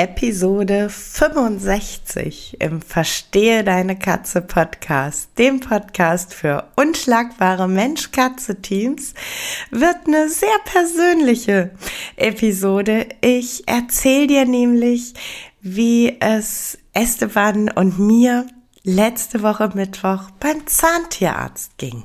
Episode 65 im Verstehe deine Katze Podcast, dem Podcast für unschlagbare Mensch-Katze-Teams, wird eine sehr persönliche Episode. Ich erzähle dir nämlich, wie es Esteban und mir letzte Woche Mittwoch beim Zahntierarzt ging.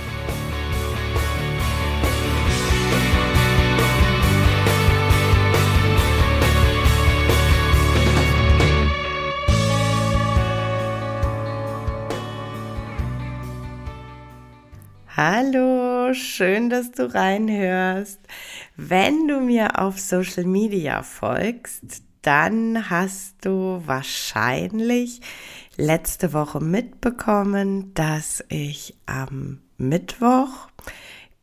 Hallo, schön, dass du reinhörst. Wenn du mir auf Social Media folgst, dann hast du wahrscheinlich letzte Woche mitbekommen, dass ich am Mittwoch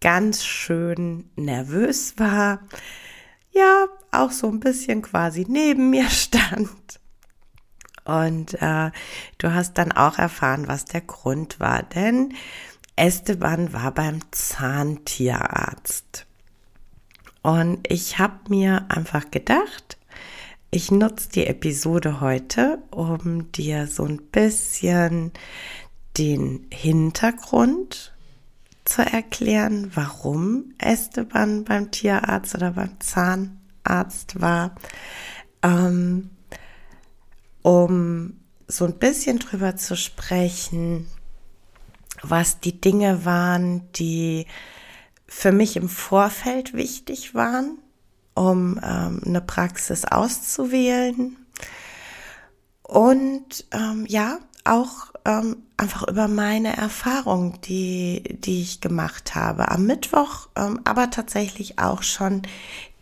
ganz schön nervös war. Ja, auch so ein bisschen quasi neben mir stand. Und äh, du hast dann auch erfahren, was der Grund war. Denn Esteban war beim Zahntierarzt. Und ich habe mir einfach gedacht, ich nutze die Episode heute, um dir so ein bisschen den Hintergrund zu erklären, warum Esteban beim Tierarzt oder beim Zahnarzt war, ähm, um so ein bisschen drüber zu sprechen, was die Dinge waren, die für mich im Vorfeld wichtig waren, um ähm, eine Praxis auszuwählen. Und ähm, ja, auch ähm, einfach über meine Erfahrung, die, die ich gemacht habe. Am Mittwoch, ähm, aber tatsächlich auch schon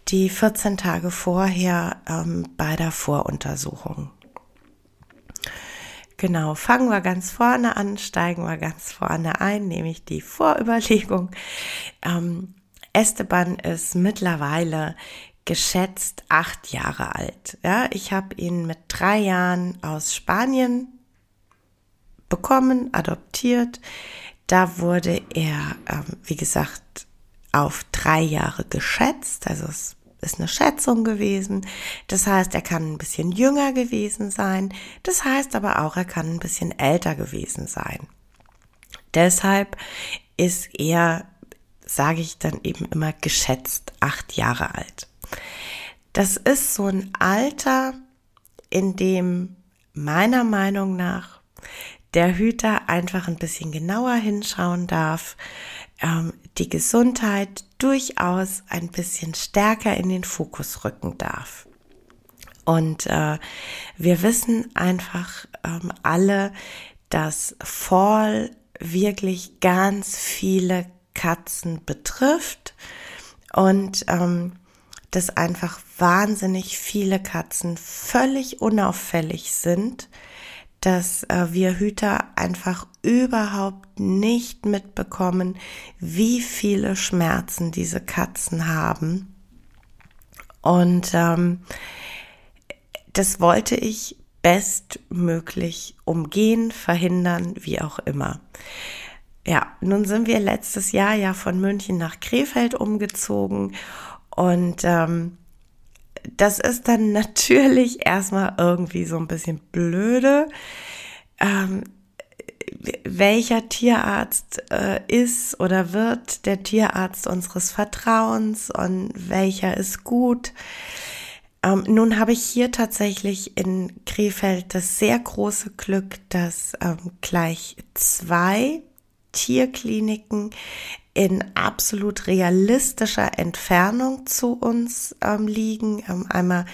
die 14 Tage vorher ähm, bei der Voruntersuchung. Genau, fangen wir ganz vorne an, steigen wir ganz vorne ein, nämlich die Vorüberlegung. Ähm, Esteban ist mittlerweile geschätzt acht Jahre alt. Ja, ich habe ihn mit drei Jahren aus Spanien bekommen, adoptiert. Da wurde er, ähm, wie gesagt, auf drei Jahre geschätzt. Also es ist eine Schätzung gewesen. Das heißt, er kann ein bisschen jünger gewesen sein. Das heißt aber auch, er kann ein bisschen älter gewesen sein. Deshalb ist er, sage ich dann eben immer, geschätzt acht Jahre alt. Das ist so ein Alter, in dem meiner Meinung nach der Hüter einfach ein bisschen genauer hinschauen darf, ähm, die Gesundheit durchaus ein bisschen stärker in den Fokus rücken darf. Und äh, wir wissen einfach ähm, alle, dass Fall wirklich ganz viele Katzen betrifft und ähm, dass einfach wahnsinnig viele Katzen völlig unauffällig sind dass äh, wir Hüter einfach überhaupt nicht mitbekommen, wie viele Schmerzen diese Katzen haben. Und ähm, das wollte ich bestmöglich umgehen, verhindern, wie auch immer. Ja, nun sind wir letztes Jahr ja von München nach Krefeld umgezogen und ähm, das ist dann natürlich erstmal irgendwie so ein bisschen blöde. Ähm, welcher Tierarzt äh, ist oder wird der Tierarzt unseres Vertrauens und welcher ist gut. Ähm, nun habe ich hier tatsächlich in Krefeld das sehr große Glück, dass ähm, gleich zwei Tierkliniken in absolut realistischer Entfernung zu uns ähm, liegen. Ähm, einmal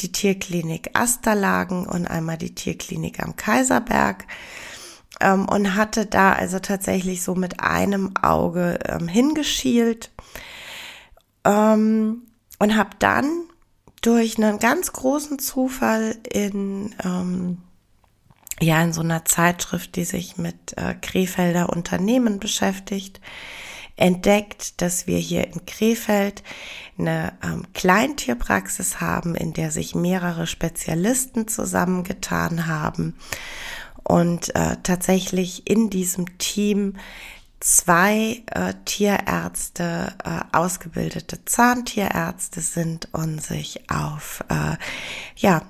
die Tierklinik Asterlagen und einmal die Tierklinik am Kaiserberg ähm, und hatte da also tatsächlich so mit einem Auge ähm, hingeschielt ähm, und habe dann durch einen ganz großen Zufall in ähm, ja in so einer Zeitschrift, die sich mit äh, Krefelder Unternehmen beschäftigt, entdeckt, dass wir hier in Krefeld eine ähm, Kleintierpraxis haben, in der sich mehrere Spezialisten zusammengetan haben und äh, tatsächlich in diesem Team zwei äh, Tierärzte, äh, ausgebildete Zahntierärzte sind und sich auf äh, ja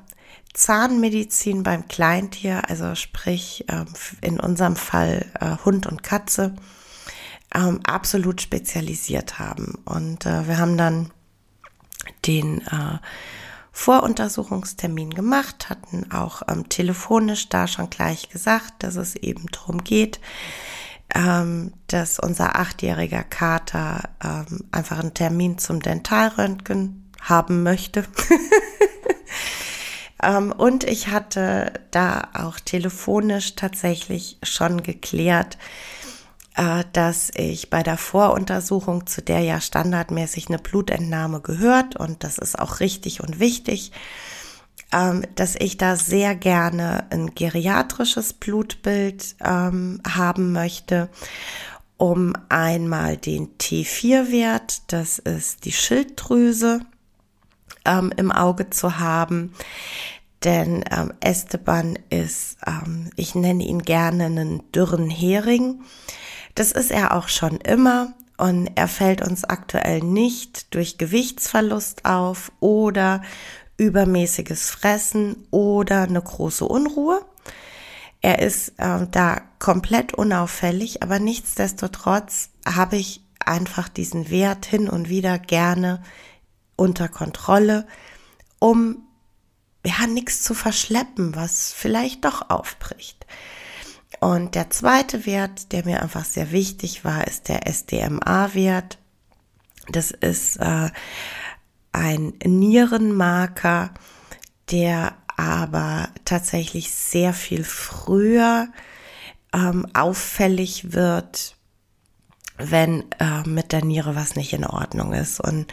Zahnmedizin beim Kleintier, also sprich äh, in unserem Fall äh, Hund und Katze, ähm, absolut spezialisiert haben. Und äh, wir haben dann den äh, Voruntersuchungstermin gemacht, hatten auch ähm, telefonisch da schon gleich gesagt, dass es eben darum geht, ähm, dass unser achtjähriger Kater ähm, einfach einen Termin zum Dentalröntgen haben möchte. ähm, und ich hatte da auch telefonisch tatsächlich schon geklärt, dass ich bei der Voruntersuchung, zu der ja standardmäßig eine Blutentnahme gehört, und das ist auch richtig und wichtig, ähm, dass ich da sehr gerne ein geriatrisches Blutbild ähm, haben möchte, um einmal den T4-Wert, das ist die Schilddrüse, ähm, im Auge zu haben. Denn Esteban ist, ich nenne ihn gerne einen dürren Hering. Das ist er auch schon immer und er fällt uns aktuell nicht durch Gewichtsverlust auf oder übermäßiges Fressen oder eine große Unruhe. Er ist äh, da komplett unauffällig, aber nichtsdestotrotz habe ich einfach diesen Wert hin und wieder gerne unter Kontrolle, um ja nichts zu verschleppen, was vielleicht doch aufbricht. Und der zweite Wert, der mir einfach sehr wichtig war, ist der SDMA-Wert. Das ist äh, ein Nierenmarker, der aber tatsächlich sehr viel früher ähm, auffällig wird, wenn äh, mit der Niere was nicht in Ordnung ist. Und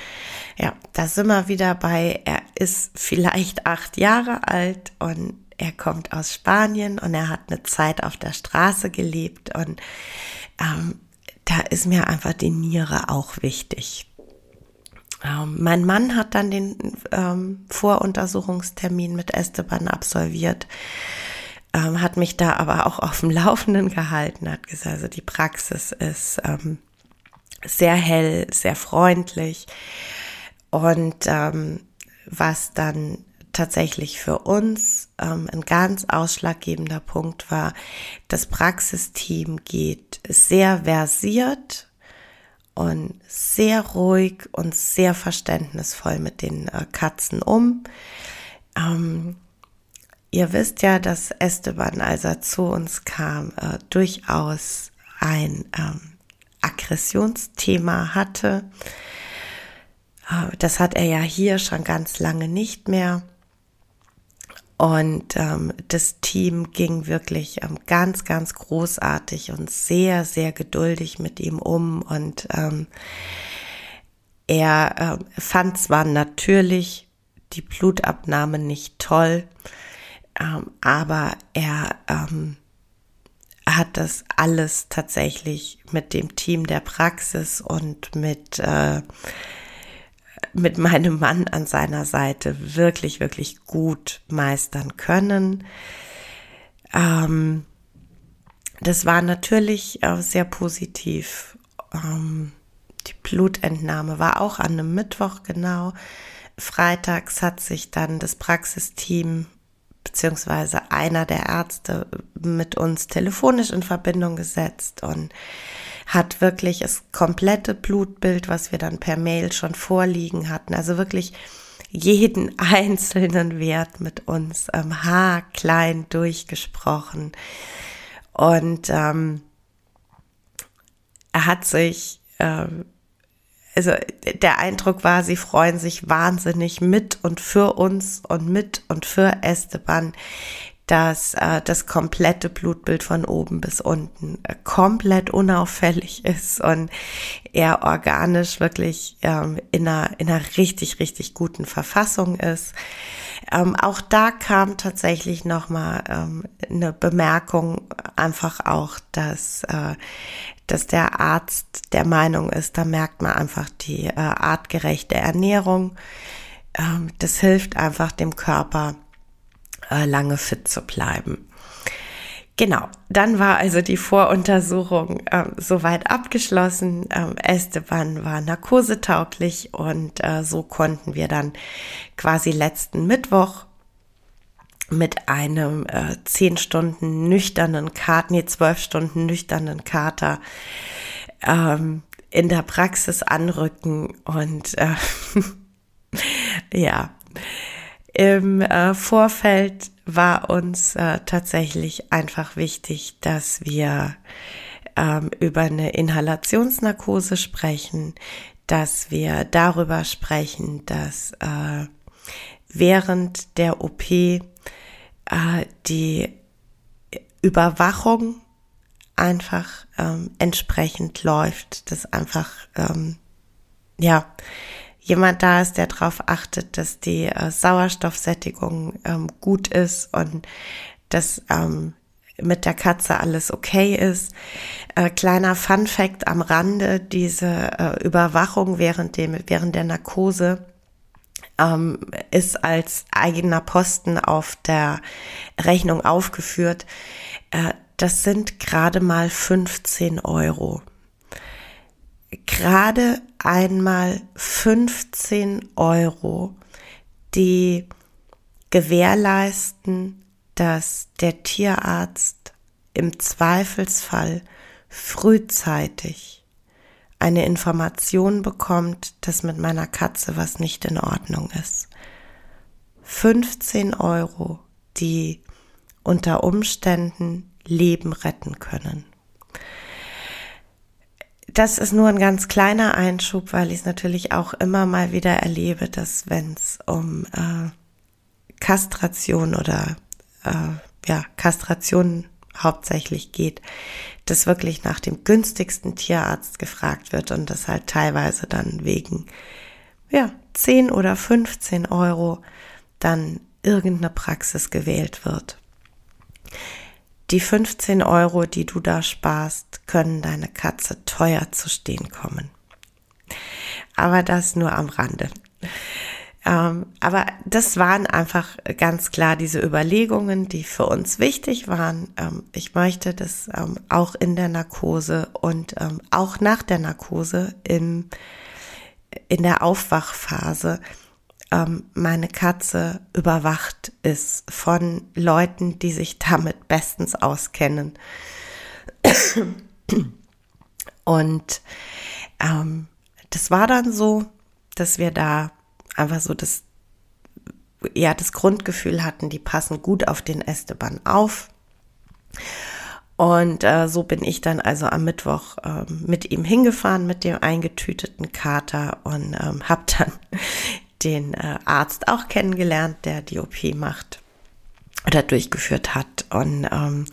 ja, da sind wir wieder bei, er ist vielleicht acht Jahre alt und er kommt aus Spanien und er hat eine Zeit auf der Straße gelebt und ähm, da ist mir einfach die Niere auch wichtig. Ähm, mein Mann hat dann den ähm, Voruntersuchungstermin mit Esteban absolviert, ähm, hat mich da aber auch auf dem Laufenden gehalten, hat gesagt, also die Praxis ist ähm, sehr hell, sehr freundlich und ähm, was dann tatsächlich für uns ähm, ein ganz ausschlaggebender Punkt war, das Praxisteam geht sehr versiert und sehr ruhig und sehr verständnisvoll mit den äh, Katzen um. Ähm, ihr wisst ja, dass Esteban, als er zu uns kam, äh, durchaus ein ähm, Aggressionsthema hatte. Äh, das hat er ja hier schon ganz lange nicht mehr. Und ähm, das Team ging wirklich ähm, ganz, ganz großartig und sehr, sehr geduldig mit ihm um. Und ähm, er äh, fand zwar natürlich die Blutabnahme nicht toll, ähm, aber er ähm, hat das alles tatsächlich mit dem Team der Praxis und mit äh, mit meinem Mann an seiner Seite wirklich, wirklich gut meistern können. Ähm, das war natürlich äh, sehr positiv. Ähm, die Blutentnahme war auch an einem Mittwoch genau. Freitags hat sich dann das Praxisteam beziehungsweise einer der Ärzte mit uns telefonisch in Verbindung gesetzt und hat wirklich das komplette Blutbild, was wir dann per Mail schon vorliegen hatten, also wirklich jeden einzelnen Wert mit uns ähm, haarklein durchgesprochen. Und ähm, er hat sich, ähm, also der Eindruck war, sie freuen sich wahnsinnig mit und für uns und mit und für Esteban, dass äh, das komplette Blutbild von oben bis unten äh, komplett unauffällig ist und er organisch wirklich ähm, in, einer, in einer richtig, richtig guten Verfassung ist. Ähm, auch da kam tatsächlich nochmal ähm, eine Bemerkung, einfach auch, dass, äh, dass der Arzt der Meinung ist, da merkt man einfach die äh, artgerechte Ernährung. Ähm, das hilft einfach dem Körper, äh, lange fit zu bleiben. Genau, dann war also die Voruntersuchung äh, soweit abgeschlossen. Ähm, Esteban war narkosetauglich und äh, so konnten wir dann quasi letzten Mittwoch mit einem äh, zehn Stunden nüchternen Kater, nee, zwölf Stunden nüchternen Kater ähm, in der Praxis anrücken und äh, ja, im äh, Vorfeld war uns äh, tatsächlich einfach wichtig, dass wir ähm, über eine Inhalationsnarkose sprechen, dass wir darüber sprechen, dass äh, während der OP äh, die Überwachung einfach ähm, entsprechend läuft, dass einfach ähm, ja jemand da ist, der darauf achtet, dass die äh, Sauerstoffsättigung ähm, gut ist und dass ähm, mit der Katze alles okay ist. Äh, kleiner Fun fact am Rande, diese äh, Überwachung während, dem, während der Narkose ähm, ist als eigener Posten auf der Rechnung aufgeführt. Äh, das sind gerade mal 15 Euro gerade einmal 15 Euro, die gewährleisten, dass der Tierarzt im Zweifelsfall frühzeitig eine Information bekommt, dass mit meiner Katze was nicht in Ordnung ist. 15 Euro, die unter Umständen Leben retten können. Das ist nur ein ganz kleiner Einschub, weil ich es natürlich auch immer mal wieder erlebe, dass wenn es um äh, Kastration oder äh, ja, Kastration hauptsächlich geht, dass wirklich nach dem günstigsten Tierarzt gefragt wird und das halt teilweise dann wegen ja, 10 oder 15 Euro dann irgendeine Praxis gewählt wird. Die 15 Euro, die du da sparst, können deine Katze teuer zu stehen kommen. Aber das nur am Rande. Ähm, aber das waren einfach ganz klar diese Überlegungen, die für uns wichtig waren. Ähm, ich möchte, dass ähm, auch in der Narkose und auch nach der Narkose im, in der Aufwachphase ähm, meine Katze überwacht ist von Leuten, die sich damit bestens auskennen. Und ähm, das war dann so, dass wir da einfach so das, ja, das Grundgefühl hatten, die passen gut auf den Esteban auf. Und äh, so bin ich dann also am Mittwoch äh, mit ihm hingefahren, mit dem eingetüteten Kater und ähm, habe dann den äh, Arzt auch kennengelernt, der die OP macht oder durchgeführt hat. Und ähm,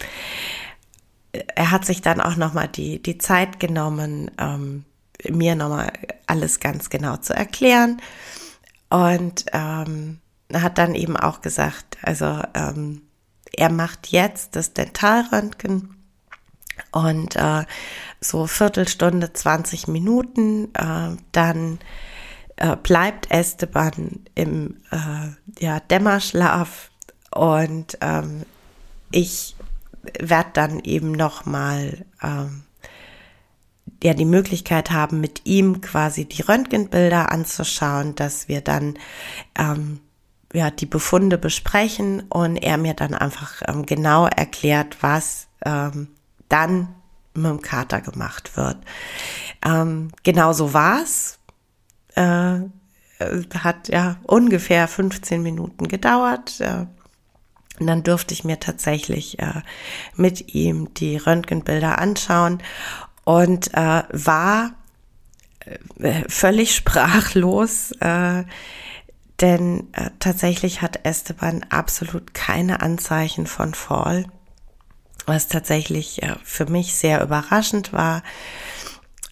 er hat sich dann auch nochmal die, die Zeit genommen, ähm, mir nochmal alles ganz genau zu erklären. Und ähm, hat dann eben auch gesagt, also ähm, er macht jetzt das Dentalröntgen und äh, so Viertelstunde, 20 Minuten, äh, dann äh, bleibt Esteban im äh, ja, Dämmerschlaf und ähm, ich werde dann eben nochmal ähm, ja die Möglichkeit haben, mit ihm quasi die Röntgenbilder anzuschauen, dass wir dann ähm, ja die Befunde besprechen und er mir dann einfach ähm, genau erklärt, was ähm, dann mit dem Kater gemacht wird. Ähm, genau so war's äh, hat ja ungefähr 15 Minuten gedauert. Äh, und dann durfte ich mir tatsächlich äh, mit ihm die Röntgenbilder anschauen und äh, war äh, völlig sprachlos, äh, denn äh, tatsächlich hat Esteban absolut keine Anzeichen von Fall, was tatsächlich äh, für mich sehr überraschend war.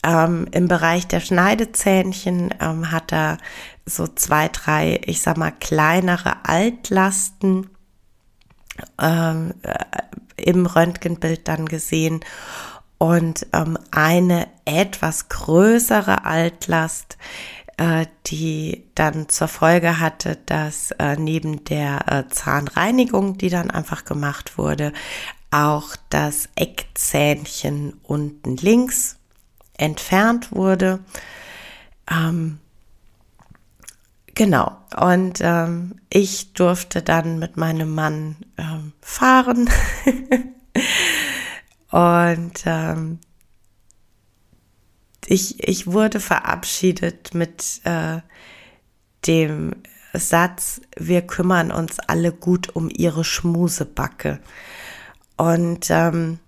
Ähm, Im Bereich der Schneidezähnchen ähm, hat er so zwei, drei, ich sag mal, kleinere Altlasten ähm, äh, im Röntgenbild dann gesehen. Und ähm, eine etwas größere Altlast, äh, die dann zur Folge hatte, dass äh, neben der äh, Zahnreinigung, die dann einfach gemacht wurde, auch das Eckzähnchen unten links entfernt wurde. Ähm, genau. Und ähm, ich durfte dann mit meinem Mann ähm, fahren. Und ähm, ich, ich wurde verabschiedet mit äh, dem Satz, wir kümmern uns alle gut um ihre Schmusebacke. Und ähm,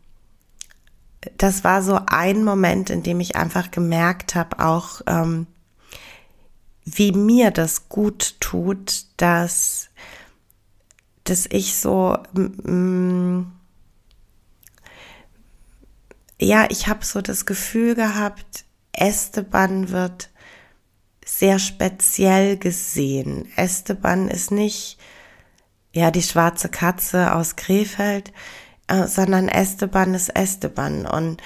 das war so ein Moment, in dem ich einfach gemerkt habe, auch ähm, wie mir das gut tut, dass, dass ich so ja, ich habe so das Gefühl gehabt, Esteban wird sehr speziell gesehen. Esteban ist nicht ja die schwarze Katze aus Krefeld, äh, sondern Esteban ist Esteban und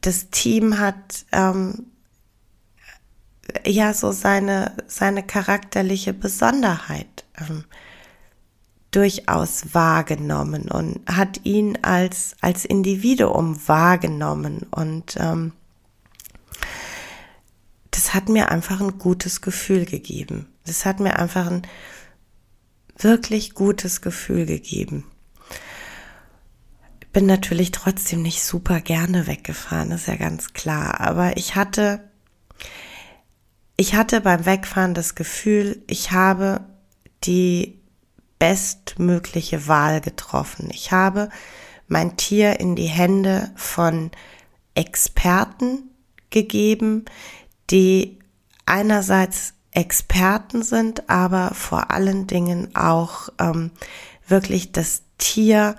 das Team hat ähm, ja so seine seine charakterliche Besonderheit. Ähm, durchaus wahrgenommen und hat ihn als, als Individuum wahrgenommen. Und ähm, das hat mir einfach ein gutes Gefühl gegeben. Das hat mir einfach ein wirklich gutes Gefühl gegeben. Bin natürlich trotzdem nicht super gerne weggefahren, ist ja ganz klar. Aber ich hatte, ich hatte beim Wegfahren das Gefühl, ich habe die bestmögliche Wahl getroffen. Ich habe mein Tier in die Hände von Experten gegeben, die einerseits Experten sind, aber vor allen Dingen auch ähm, wirklich das Tier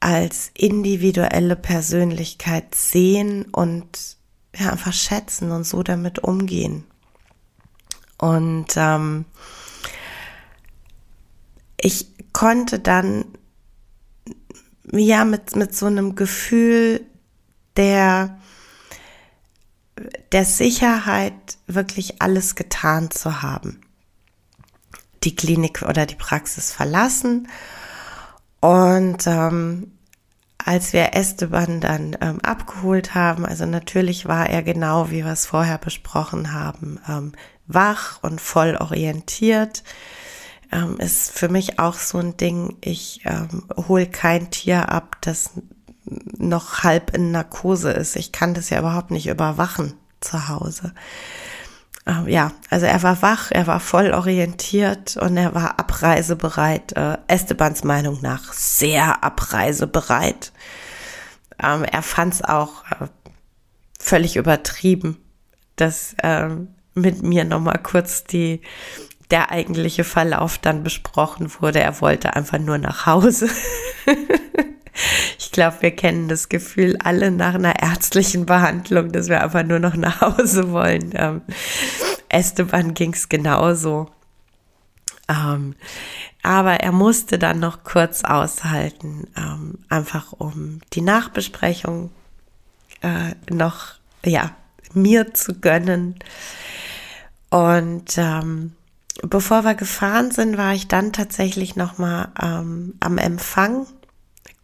als individuelle Persönlichkeit sehen und ja, einfach schätzen und so damit umgehen. Und ähm, ich konnte dann ja mit, mit so einem Gefühl der, der Sicherheit wirklich alles getan zu haben. Die Klinik oder die Praxis verlassen und ähm, als wir Esteban dann ähm, abgeholt haben, also natürlich war er genau, wie wir es vorher besprochen haben, ähm, wach und voll orientiert ähm, ist für mich auch so ein Ding. Ich ähm, hole kein Tier ab, das noch halb in Narkose ist. Ich kann das ja überhaupt nicht überwachen zu Hause. Ähm, ja, also er war wach, er war voll orientiert und er war abreisebereit. Äh, Estebans Meinung nach sehr abreisebereit. Ähm, er fand es auch äh, völlig übertrieben, dass ähm, mit mir nochmal kurz die der eigentliche Verlauf dann besprochen wurde. Er wollte einfach nur nach Hause. ich glaube, wir kennen das Gefühl alle nach einer ärztlichen Behandlung, dass wir einfach nur noch nach Hause wollen. Ähm, Esteban ging es genauso. Ähm, aber er musste dann noch kurz aushalten, ähm, einfach um die Nachbesprechung äh, noch, ja, mir zu gönnen. Und ähm, bevor wir gefahren sind, war ich dann tatsächlich noch mal ähm, am Empfang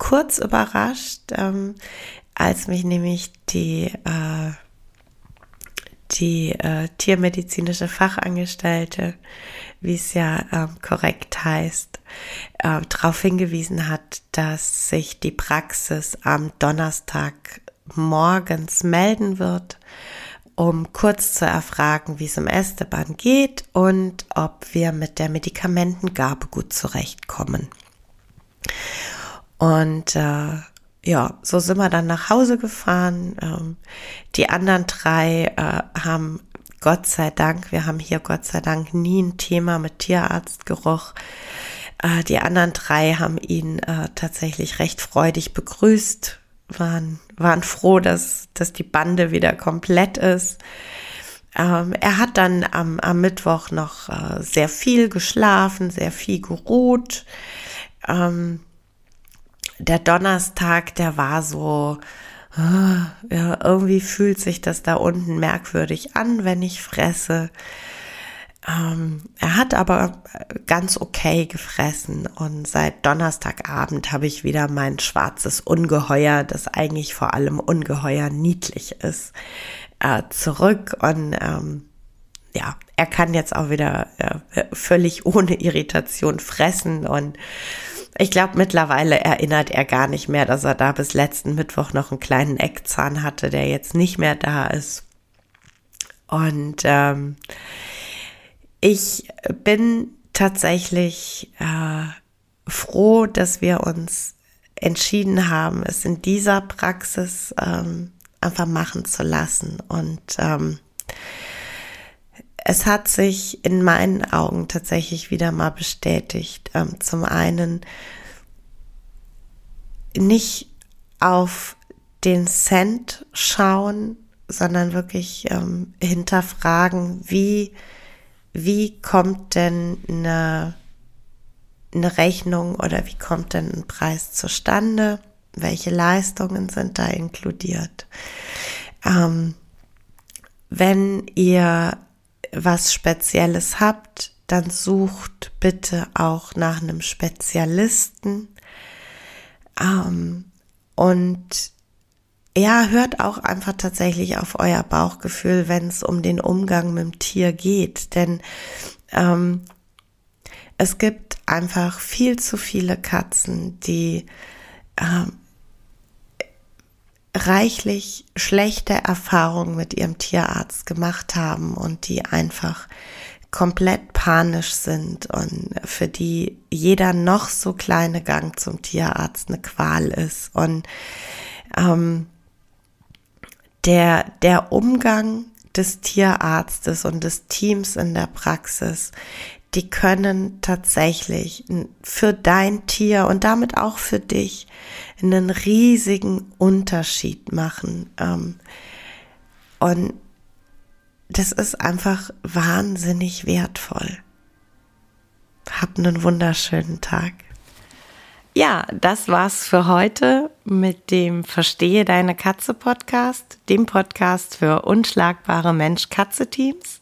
kurz überrascht, ähm, als mich nämlich die äh, die äh, tiermedizinische Fachangestellte, wie es ja ähm, korrekt heißt, äh, darauf hingewiesen hat, dass sich die Praxis am Donnerstag morgens melden wird um kurz zu erfragen, wie es im Esteban geht und ob wir mit der Medikamentengabe gut zurechtkommen. Und äh, ja, so sind wir dann nach Hause gefahren. Ähm, die anderen drei äh, haben Gott sei Dank, wir haben hier Gott sei Dank nie ein Thema mit Tierarztgeruch. Äh, die anderen drei haben ihn äh, tatsächlich recht freudig begrüßt, waren, waren froh, dass, dass die Bande wieder komplett ist. Ähm, er hat dann am, am Mittwoch noch äh, sehr viel geschlafen, sehr viel geruht. Ähm, der Donnerstag, der war so, äh, ja, irgendwie fühlt sich das da unten merkwürdig an, wenn ich fresse. Ähm, er hat aber ganz okay gefressen und seit Donnerstagabend habe ich wieder mein schwarzes Ungeheuer, das eigentlich vor allem ungeheuer niedlich ist, äh, zurück und ähm, ja, er kann jetzt auch wieder äh, völlig ohne Irritation fressen und ich glaube, mittlerweile erinnert er gar nicht mehr, dass er da bis letzten Mittwoch noch einen kleinen Eckzahn hatte, der jetzt nicht mehr da ist. Und ähm, ich bin tatsächlich äh, froh, dass wir uns entschieden haben, es in dieser Praxis ähm, einfach machen zu lassen. Und ähm, es hat sich in meinen Augen tatsächlich wieder mal bestätigt. Ähm, zum einen nicht auf den Cent schauen, sondern wirklich ähm, hinterfragen, wie, wie kommt denn eine, eine Rechnung oder wie kommt denn ein Preis zustande? Welche Leistungen sind da inkludiert? Ähm, wenn ihr was Spezielles habt, dann sucht bitte auch nach einem Spezialisten. Ähm, und ja, hört auch einfach tatsächlich auf euer Bauchgefühl, wenn es um den Umgang mit dem Tier geht. Denn ähm, es gibt einfach viel zu viele Katzen, die ähm, reichlich schlechte Erfahrungen mit ihrem Tierarzt gemacht haben und die einfach komplett panisch sind und für die jeder noch so kleine Gang zum Tierarzt eine Qual ist. Und ähm, der, der Umgang des Tierarztes und des Teams in der Praxis, die können tatsächlich für dein Tier und damit auch für dich einen riesigen Unterschied machen. Ähm, und das ist einfach wahnsinnig wertvoll. Hab einen wunderschönen Tag. Ja, das war's für heute mit dem Verstehe deine Katze Podcast, dem Podcast für unschlagbare Mensch-Katze-Teams.